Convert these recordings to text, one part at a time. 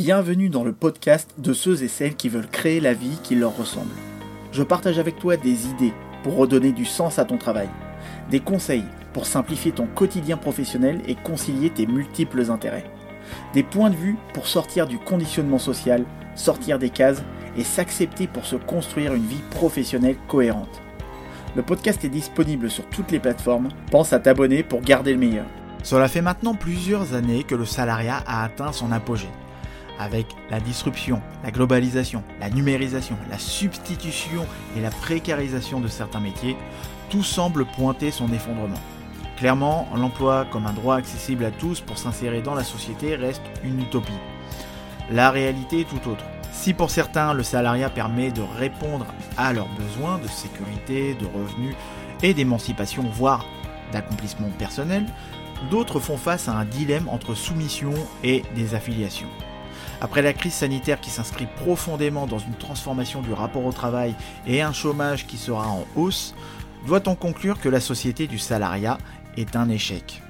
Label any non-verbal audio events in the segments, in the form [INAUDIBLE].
Bienvenue dans le podcast de ceux et celles qui veulent créer la vie qui leur ressemble. Je partage avec toi des idées pour redonner du sens à ton travail, des conseils pour simplifier ton quotidien professionnel et concilier tes multiples intérêts, des points de vue pour sortir du conditionnement social, sortir des cases et s'accepter pour se construire une vie professionnelle cohérente. Le podcast est disponible sur toutes les plateformes, pense à t'abonner pour garder le meilleur. Cela fait maintenant plusieurs années que le salariat a atteint son apogée. Avec la disruption, la globalisation, la numérisation, la substitution et la précarisation de certains métiers, tout semble pointer son effondrement. Clairement, l'emploi comme un droit accessible à tous pour s'insérer dans la société reste une utopie. La réalité est tout autre. Si pour certains le salariat permet de répondre à leurs besoins de sécurité, de revenus et d'émancipation, voire d'accomplissement personnel, d'autres font face à un dilemme entre soumission et désaffiliation. Après la crise sanitaire qui s'inscrit profondément dans une transformation du rapport au travail et un chômage qui sera en hausse, doit-on conclure que la société du salariat est un échec?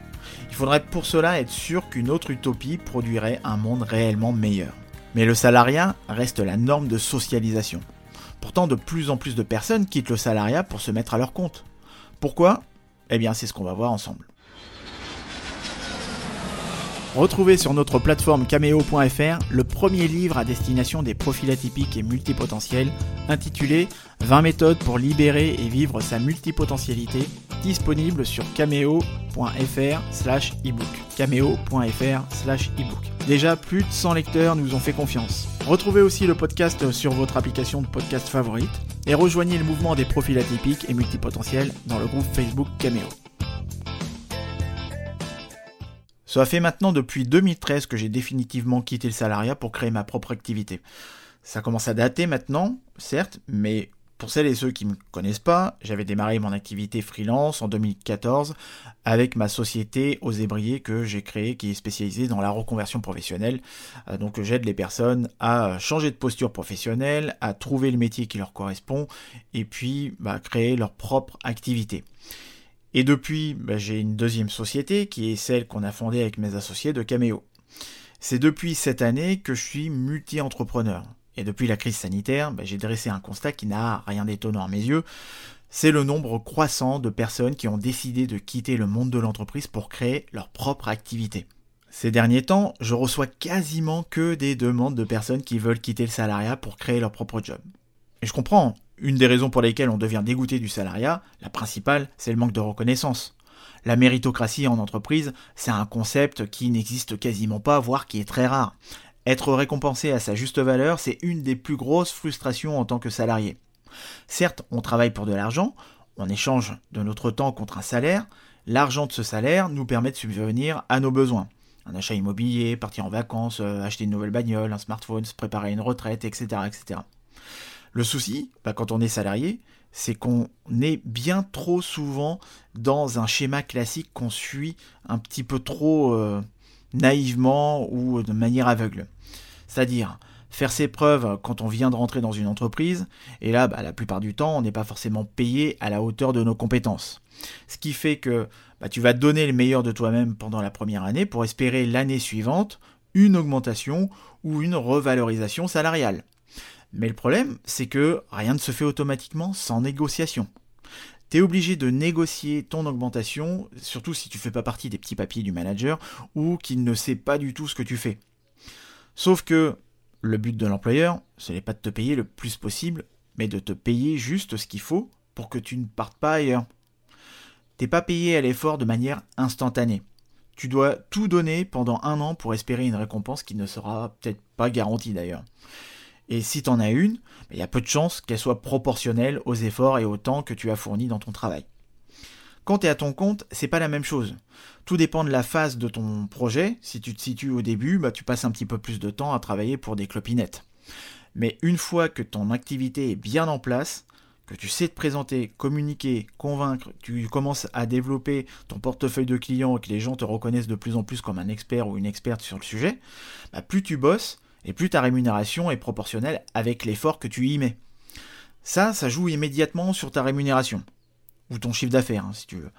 Il faudrait pour cela être sûr qu'une autre utopie produirait un monde réellement meilleur. Mais le salariat reste la norme de socialisation. Pourtant, de plus en plus de personnes quittent le salariat pour se mettre à leur compte. Pourquoi? Eh bien, c'est ce qu'on va voir ensemble. Retrouvez sur notre plateforme cameo.fr le premier livre à destination des profils atypiques et multipotentiels, intitulé 20 méthodes pour libérer et vivre sa multipotentialité, disponible sur cameo.fr slash ebook. cameo.fr slash ebook. Déjà, plus de 100 lecteurs nous ont fait confiance. Retrouvez aussi le podcast sur votre application de podcast favorite et rejoignez le mouvement des profils atypiques et multipotentiels dans le groupe Facebook Cameo. Ça fait maintenant depuis 2013 que j'ai définitivement quitté le salariat pour créer ma propre activité. Ça commence à dater maintenant, certes, mais pour celles et ceux qui ne me connaissent pas, j'avais démarré mon activité freelance en 2014 avec ma société aux ébriers que j'ai créée qui est spécialisée dans la reconversion professionnelle. Euh, donc j'aide les personnes à changer de posture professionnelle, à trouver le métier qui leur correspond et puis bah, créer leur propre activité. Et depuis, bah, j'ai une deuxième société qui est celle qu'on a fondée avec mes associés de Cameo. C'est depuis cette année que je suis multi-entrepreneur. Et depuis la crise sanitaire, bah, j'ai dressé un constat qui n'a rien d'étonnant à mes yeux. C'est le nombre croissant de personnes qui ont décidé de quitter le monde de l'entreprise pour créer leur propre activité. Ces derniers temps, je reçois quasiment que des demandes de personnes qui veulent quitter le salariat pour créer leur propre job. Et je comprends, une des raisons pour lesquelles on devient dégoûté du salariat, la principale, c'est le manque de reconnaissance. La méritocratie en entreprise, c'est un concept qui n'existe quasiment pas, voire qui est très rare. Être récompensé à sa juste valeur, c'est une des plus grosses frustrations en tant que salarié. Certes, on travaille pour de l'argent, on échange de notre temps contre un salaire, l'argent de ce salaire nous permet de subvenir à nos besoins. Un achat immobilier, partir en vacances, euh, acheter une nouvelle bagnole, un smartphone, se préparer une retraite, etc. etc. Le souci, bah, quand on est salarié, c'est qu'on est bien trop souvent dans un schéma classique qu'on suit un petit peu trop euh, naïvement ou de manière aveugle. C'est-à-dire faire ses preuves quand on vient de rentrer dans une entreprise, et là, bah, la plupart du temps, on n'est pas forcément payé à la hauteur de nos compétences. Ce qui fait que bah, tu vas donner le meilleur de toi-même pendant la première année pour espérer l'année suivante une augmentation ou une revalorisation salariale. Mais le problème, c'est que rien ne se fait automatiquement sans négociation. Tu es obligé de négocier ton augmentation, surtout si tu fais pas partie des petits papiers du manager ou qu'il ne sait pas du tout ce que tu fais. Sauf que le but de l'employeur, ce n'est pas de te payer le plus possible, mais de te payer juste ce qu'il faut pour que tu ne partes pas ailleurs. T'es pas payé à l'effort de manière instantanée. Tu dois tout donner pendant un an pour espérer une récompense qui ne sera peut-être pas garantie d'ailleurs. Et si tu en as une, il y a peu de chances qu'elle soit proportionnelle aux efforts et au temps que tu as fourni dans ton travail. Quand tu es à ton compte, c'est pas la même chose. Tout dépend de la phase de ton projet. Si tu te situes au début, bah, tu passes un petit peu plus de temps à travailler pour des clopinettes. Mais une fois que ton activité est bien en place, que tu sais te présenter, communiquer, convaincre, tu commences à développer ton portefeuille de clients et que les gens te reconnaissent de plus en plus comme un expert ou une experte sur le sujet, bah, plus tu bosses, et plus ta rémunération est proportionnelle avec l'effort que tu y mets. Ça, ça joue immédiatement sur ta rémunération, ou ton chiffre d'affaires, hein, si tu veux.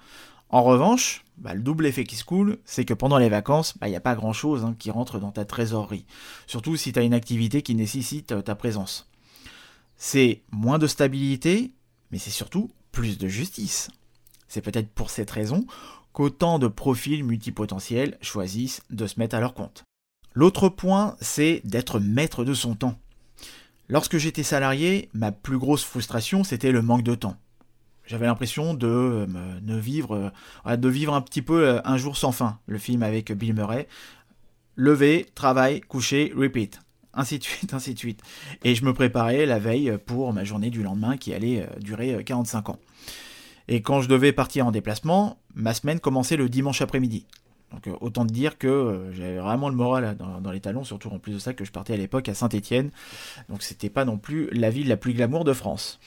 En revanche, bah, le double effet qui se coule, c'est que pendant les vacances, il bah, n'y a pas grand-chose hein, qui rentre dans ta trésorerie. Surtout si tu as une activité qui nécessite euh, ta présence. C'est moins de stabilité, mais c'est surtout plus de justice. C'est peut-être pour cette raison qu'autant de profils multipotentiels choisissent de se mettre à leur compte. L'autre point, c'est d'être maître de son temps. Lorsque j'étais salarié, ma plus grosse frustration, c'était le manque de temps. J'avais l'impression de, euh, vivre, euh, vivre un petit peu euh, un jour sans fin. Le film avec Bill Murray. Lever, travail, coucher, repeat. Ainsi de suite, [LAUGHS] ainsi de suite. Et je me préparais la veille pour ma journée du lendemain qui allait durer 45 ans. Et quand je devais partir en déplacement, ma semaine commençait le dimanche après-midi. Donc autant te dire que j'avais vraiment le moral dans, les talons, surtout en plus de ça que je partais à l'époque à Saint-Étienne. Donc c'était pas non plus la ville la plus glamour de France.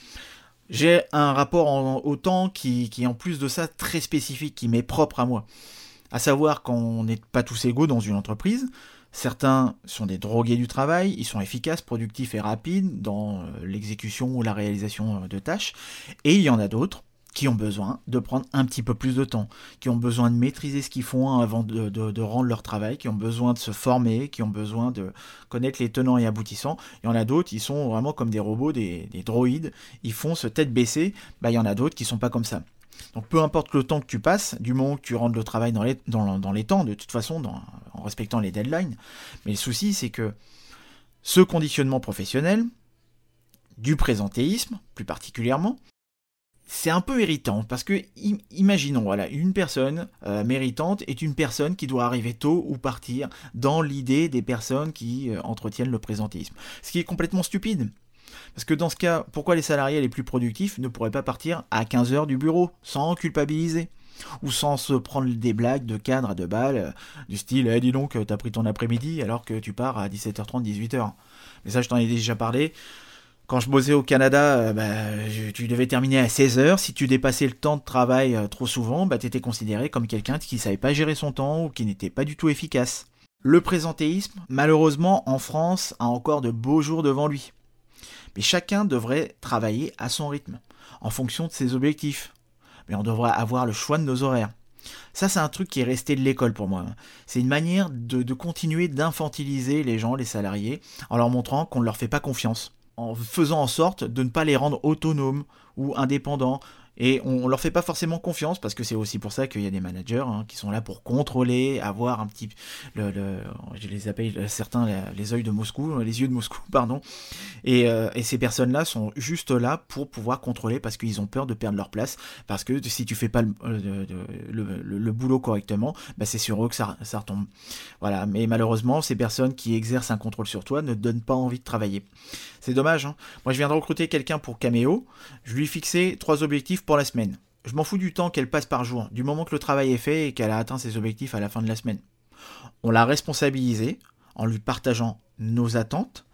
J'ai un rapport au temps qui, qui, en plus de ça, très spécifique, qui m'est propre à moi. À savoir qu'on n'est pas tous égaux dans une entreprise. Certains sont des drogués du travail, ils sont efficaces, productifs et rapides dans euh, l'exécution ou la réalisation euh, de tâches. Et il y en a d'autres qui ont besoin de prendre un petit peu plus de temps, qui ont besoin de maîtriser ce qu'ils font avant de, rendre leur travail, qui ont besoin de se former, qui ont besoin de connaître les tenants et aboutissants. Il y en a d'autres, ils sont vraiment comme des robots, des, droïdes, ils font se tête baissée, bah, il y en a d'autres qui sont pas comme ça. Donc peu importe le temps que tu passes, du moment que tu rentres le travail dans, les temps, de toute façon, en respectant les deadlines, mais le souci c'est que ce conditionnement professionnel, du présentéisme plus particulièrement, c'est un peu irritant parce que imaginons voilà une personne euh, méritante est une personne qui doit arriver tôt ou partir dans l'idée des personnes qui euh, entretiennent le présentisme. Ce qui est complètement stupide. Parce que dans ce cas pourquoi les salariés les plus productifs ne pourraient pas partir à 15 heures du bureau sans culpabiliser ou sans se prendre des blagues de cadre à deux balles euh, du style eh, dis donc t'as pris ton après-midi alors que tu pars à 17h30 18h mais ça je t'en ai déjà parlé quand je bossais au Canada, euh, bah, tu devais terminer à 16 heures. Si tu dépassais le temps de travail euh, trop souvent, bah, tu étais considéré comme quelqu'un qui ne savait pas gérer son temps ou qui n'était pas du tout efficace. Le présentéisme, malheureusement, en France, a encore de beaux jours devant lui. Mais chacun devrait travailler à son rythme, en fonction de ses objectifs. Mais on devrait avoir le choix de nos horaires. Ça, c'est un truc qui est resté de l'école pour moi. C'est une manière de, de continuer d'infantiliser les gens, les salariés, en leur montrant qu'on ne leur fait pas confiance en faisant en sorte de ne pas les rendre autonomes ou indépendants, et on, leur fait pas forcément confiance parce que c'est aussi pour ça qu'il y a des managers hein, qui sont là pour contrôler, avoir un petit, le, je les appelle certains les, yeux de Moscou, les yeux de Moscou, pardon. Et, euh, et ces personnes-là sont juste là pour pouvoir contrôler parce qu'ils ont peur de perdre leur place, parce que si tu fais pas le, le, boulot correctement, bah c'est sur eux que ça, ça retombe. Voilà. Mais malheureusement, ces personnes qui exercent un contrôle sur toi ne donnent pas envie de travailler. C'est dommage. Hein. Moi, je viens de recruter quelqu'un pour Cameo. Je lui ai fixé trois pour la semaine. Je m'en fous du temps qu'elle passe par jour, du moment que le travail est fait et qu'elle a atteint ses objectifs à la fin de la semaine. On l'a responsabilisé en lui partageant nos attentes,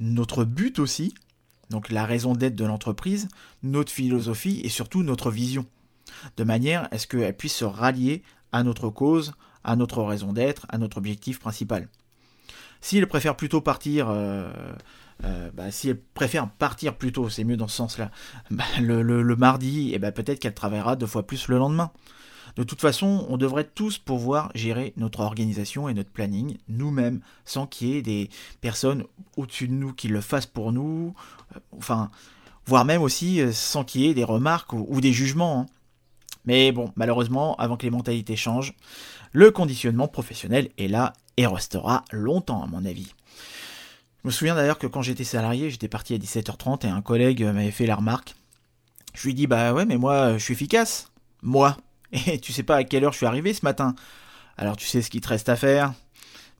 notre but aussi, donc la raison d'être de l'entreprise, notre philosophie et surtout notre vision, de manière à ce qu'elle puisse se rallier à notre cause, à notre raison d'être, à notre objectif principal. S'il préfère plutôt partir euh, euh, bah, si elle préfère partir plus tôt, c'est mieux dans ce sens-là, [LAUGHS] bah, le, mardi, et eh bah, peut-être qu'elle travaillera deux fois plus le lendemain. De toute façon, on devrait tous pouvoir gérer notre organisation et notre planning nous-mêmes, sans qu'il y ait des personnes au-dessus de nous qui le fassent pour nous, euh, enfin, voire même aussi euh, sans qu'il y ait des remarques ou, des jugements. Hein. Mais bon, malheureusement, avant que les mentalités changent, le conditionnement professionnel est là et restera longtemps à mon avis. Je me souviens d'ailleurs que quand j'étais salarié, j'étais parti à 17h30 et un collègue m'avait fait la remarque. Je lui ai dit Bah ouais, mais moi, je suis efficace. Moi. [LAUGHS] Et tu sais pas à quelle heure je suis arrivé ce matin. Alors tu sais ce qu'il te reste à faire.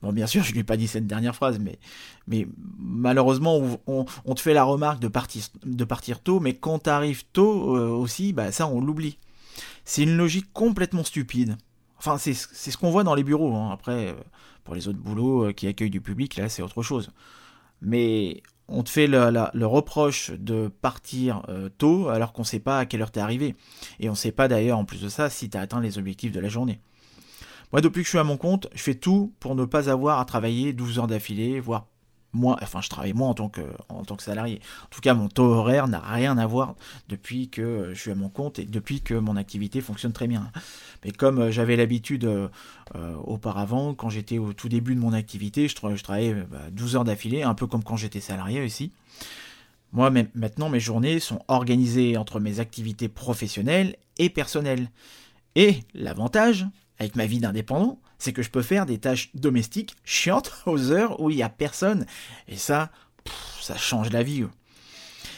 Bon, bien sûr, je lui ai pas dit cette dernière phrase, mais, mais malheureusement, on, te fait la remarque de partir, de partir tôt, mais quand t'arrives tôt euh, aussi, bah ça, on l'oublie. C'est une logique complètement stupide. Enfin, c'est ce qu'on voit dans les bureaux. Hein. Après, euh, pour les autres boulots euh, qui accueillent du public, là, c'est autre chose mais on te fait le, reproche de partir euh, tôt alors qu'on ne sait pas à quelle heure tu es arrivé. Et on ne sait pas d'ailleurs, en plus de ça, si tu as atteint les objectifs de la journée. Moi, depuis que je suis à mon compte, je fais tout pour ne pas avoir à travailler 12 heures d'affilée, voire moi, enfin je travaille moi en tant que, en tant que salarié. En tout cas, mon taux horaire n'a rien à voir depuis que je suis à mon compte et depuis que mon activité fonctionne très bien. Mais comme euh, j'avais l'habitude euh, euh, auparavant, quand j'étais au tout début de mon activité, je, je travaillais 12 bah, heures d'affilée, un peu comme quand j'étais salarié aussi. Moi, maintenant, mes journées sont organisées entre mes activités professionnelles et personnelles. Et l'avantage, avec ma vie d'indépendant, c'est que je peux faire des tâches domestiques chiantes [LAUGHS] aux heures où il n'y a personne. Et ça, ça change la vie.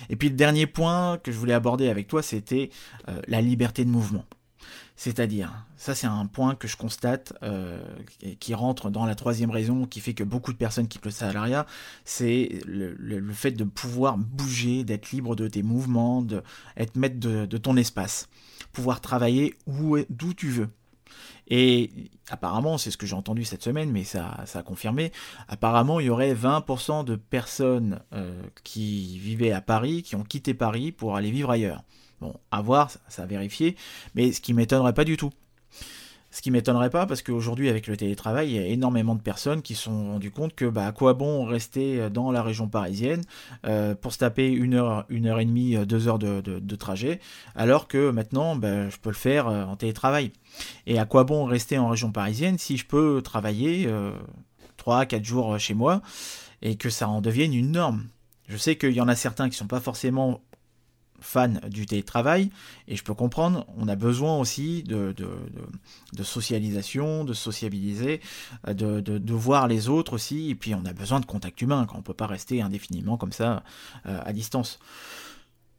Et puis le dernier point que je voulais aborder avec toi, c'était euh, la liberté de mouvement. C'est-à-dire, ça c'est un point que je constate euh, qui rentre dans la troisième raison qui fait que beaucoup de personnes quittent le salariat, c'est le, fait de pouvoir bouger, d'être libre de tes mouvements, d'être maître de, de ton espace, pouvoir travailler d'où tu veux. Et apparemment, c'est ce que j'ai entendu cette semaine, mais ça, ça a confirmé, apparemment il y aurait 20% de personnes euh, qui vivaient à Paris, qui ont quitté Paris pour aller vivre ailleurs. Bon, à voir, ça a vérifié, mais ce qui m'étonnerait pas du tout. Ce qui m'étonnerait pas, parce qu'aujourd'hui, avec le télétravail, il y a énormément de personnes qui se sont rendues compte que, bah, à quoi bon rester dans la région parisienne euh, pour se taper une heure, une heure et demie, deux heures de, trajet, alors que maintenant, bah, je peux le faire euh, en télétravail. Et à quoi bon rester en région parisienne si je peux travailler euh, trois, 4 jours chez moi et que ça en devienne une norme? Je sais qu'il y en a certains qui ne sont pas forcément fan du télétravail, et je peux comprendre, on a besoin aussi de, socialisation, de sociabiliser, de, de, voir les autres aussi, et puis on a besoin de contact humain, quand on ne peut pas rester indéfiniment comme ça euh, à distance.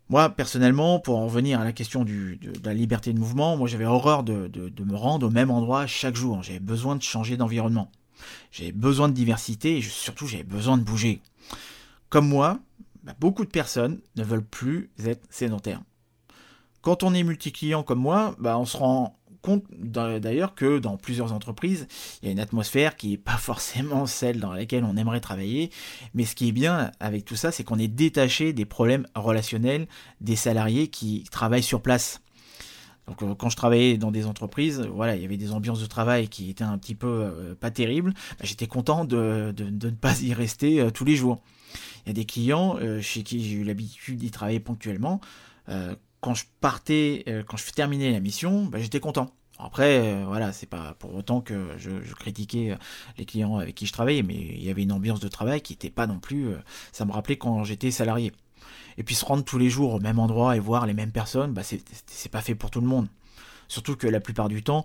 Moi, personnellement, pour en revenir à la question de, la liberté de mouvement, moi j'avais horreur de, me rendre au même endroit chaque jour. J'avais besoin de changer d'environnement. J'avais besoin de diversité et surtout j'avais besoin de bouger. Comme moi, bah, beaucoup de personnes ne veulent plus être sédentaires. Quand on est multi-client comme moi, bah, on se rend compte d'ailleurs que dans plusieurs entreprises, il y a une atmosphère qui n'est pas [LAUGHS] forcément celle dans laquelle on aimerait travailler. Mais ce qui est bien avec tout ça, c'est qu'on est détaché des problèmes relationnels des salariés qui travaillent sur place. Donc euh, quand je travaillais dans des entreprises, voilà, il y avait des ambiances de travail qui étaient un petit peu euh, pas terribles. Bah, j'étais content de, ne pas y rester euh, tous les jours. Il y a des clients chez qui j'ai eu l'habitude d'y travailler ponctuellement. Quand je partais, quand je terminais la mission, bah, j'étais content. Après, voilà, c'est pas pour autant que je, critiquais les clients avec qui je travaillais, mais il y avait une ambiance de travail qui n'était pas non plus. ça me rappelait quand j'étais salarié. Et puis se rendre tous les jours au même endroit et voir les mêmes personnes, bah, c'est pas fait pour tout le monde. Surtout que la plupart du temps,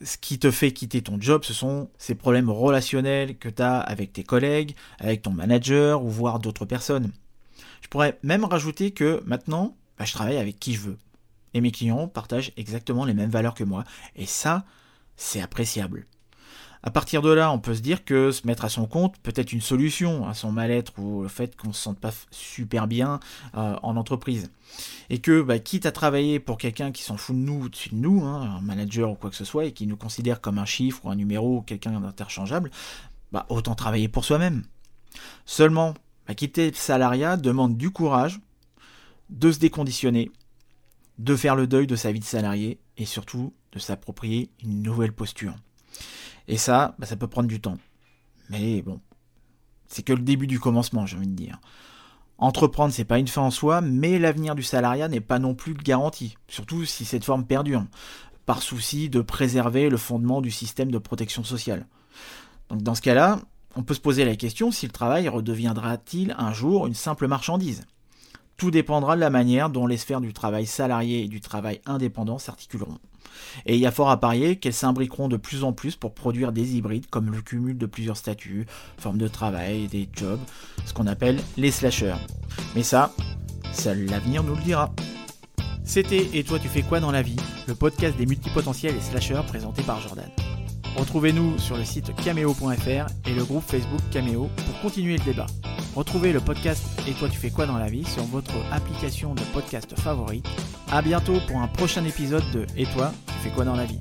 ce qui te fait quitter ton job, ce sont ces problèmes relationnels que tu as avec tes collègues, avec ton manager ou voire d'autres personnes. Je pourrais même rajouter que maintenant, bah, je travaille avec qui je veux. Et mes clients partagent exactement les mêmes valeurs que moi. Et ça, c'est appréciable. À partir de là, on peut se dire que se mettre à son compte peut être une solution à son mal-être ou le fait qu'on ne se sente pas super bien euh, en entreprise. Et que, bah, quitte à travailler pour quelqu'un qui s'en fout de nous, au-dessus de nous, hein, un manager ou quoi que ce soit, et qui nous considère comme un chiffre ou un numéro ou quelqu'un d'interchangeable, bah, autant travailler pour soi-même. Seulement, bah, quitter le salariat demande du courage, de se déconditionner, de faire le deuil de sa vie de salarié et surtout de s'approprier une nouvelle posture. Et ça, bah, ça peut prendre du temps. Mais bon, c'est que le début du commencement, j'ai envie de dire. Entreprendre, c'est pas une fin en soi, mais l'avenir du salariat n'est pas non plus garanti, surtout si cette forme perdure, par souci de préserver le fondement du système de protection sociale. Donc dans ce cas-là, on peut se poser la question si le travail redeviendra-t-il un jour une simple marchandise? Tout dépendra de la manière dont les sphères du travail salarié et du travail indépendant s'articuleront. Et il y a fort à parier qu'elles s'imbriqueront de plus en plus pour produire des hybrides comme le cumul de plusieurs statuts, formes de travail, des jobs, ce qu'on appelle les slashers. Mais ça, seul l'avenir nous le dira. C'était Et toi tu fais quoi dans la vie? Le podcast des multipotentiels et slashers présenté par Jordan. Retrouvez-nous sur le site cameo.fr et le groupe Facebook Cameo pour continuer le débat. Retrouvez le podcast Et toi tu fais quoi dans la vie sur votre application de podcast favorite. A bientôt pour un prochain épisode de Et toi tu fais quoi dans la vie?